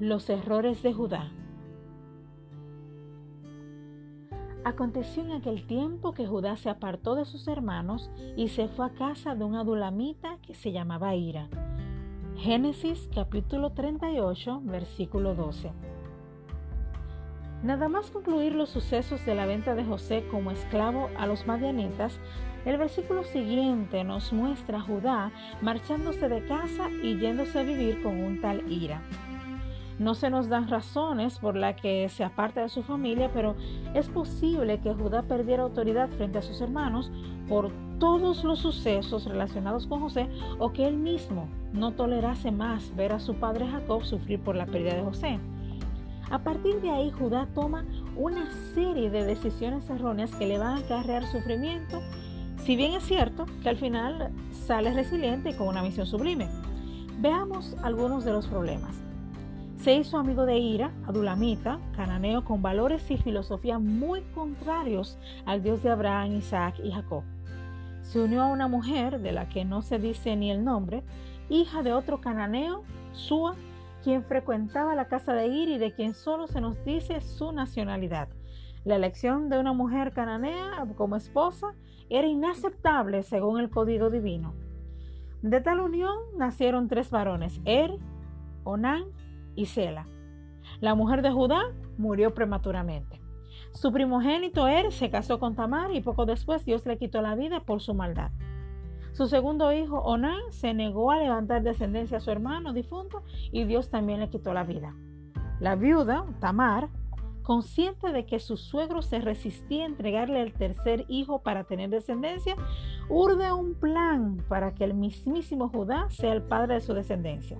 Los errores de Judá. Aconteció en aquel tiempo que Judá se apartó de sus hermanos y se fue a casa de un adulamita que se llamaba Ira. Génesis capítulo 38, versículo 12. Nada más concluir los sucesos de la venta de José como esclavo a los madianitas, el versículo siguiente nos muestra a Judá marchándose de casa y yéndose a vivir con un tal Ira. No se nos dan razones por las que se aparta de su familia, pero es posible que Judá perdiera autoridad frente a sus hermanos por todos los sucesos relacionados con José o que él mismo no tolerase más ver a su padre Jacob sufrir por la pérdida de José. A partir de ahí, Judá toma una serie de decisiones erróneas que le van a acarrear sufrimiento, si bien es cierto que al final sale resiliente y con una misión sublime. Veamos algunos de los problemas. Se hizo amigo de Ira, adulamita, cananeo con valores y filosofía muy contrarios al Dios de Abraham, Isaac y Jacob. Se unió a una mujer de la que no se dice ni el nombre, hija de otro cananeo, Sua, quien frecuentaba la casa de Ira y de quien solo se nos dice su nacionalidad. La elección de una mujer cananea como esposa era inaceptable según el código divino. De tal unión nacieron tres varones, Er, Onán y Sela. La mujer de Judá murió prematuramente. Su primogénito Er se casó con Tamar y poco después Dios le quitó la vida por su maldad. Su segundo hijo, Onán, se negó a levantar descendencia a su hermano difunto y Dios también le quitó la vida. La viuda, Tamar, consciente de que su suegro se resistía a entregarle el tercer hijo para tener descendencia, urde un plan para que el mismísimo Judá sea el padre de su descendencia.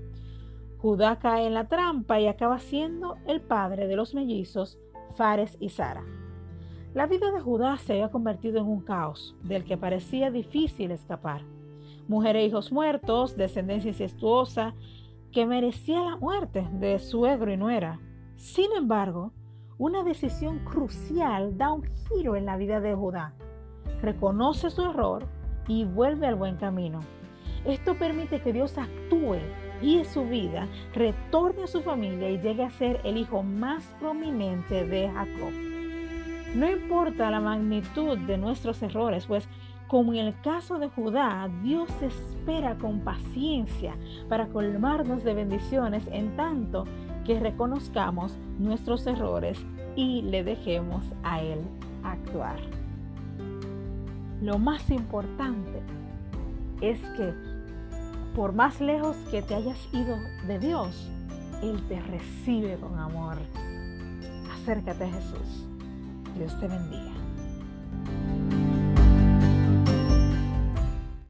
Judá cae en la trampa y acaba siendo el padre de los mellizos Fares y Sara. La vida de Judá se había convertido en un caos del que parecía difícil escapar. Mujer e hijos muertos, descendencia incestuosa, que merecía la muerte de suegro y nuera. Sin embargo, una decisión crucial da un giro en la vida de Judá. Reconoce su error y vuelve al buen camino. Esto permite que Dios actúe y su vida, retorne a su familia y llegue a ser el hijo más prominente de Jacob. No importa la magnitud de nuestros errores, pues como en el caso de Judá, Dios espera con paciencia para colmarnos de bendiciones en tanto que reconozcamos nuestros errores y le dejemos a Él actuar. Lo más importante es que por más lejos que te hayas ido de Dios, Él te recibe con amor. Acércate a Jesús. Dios te bendiga.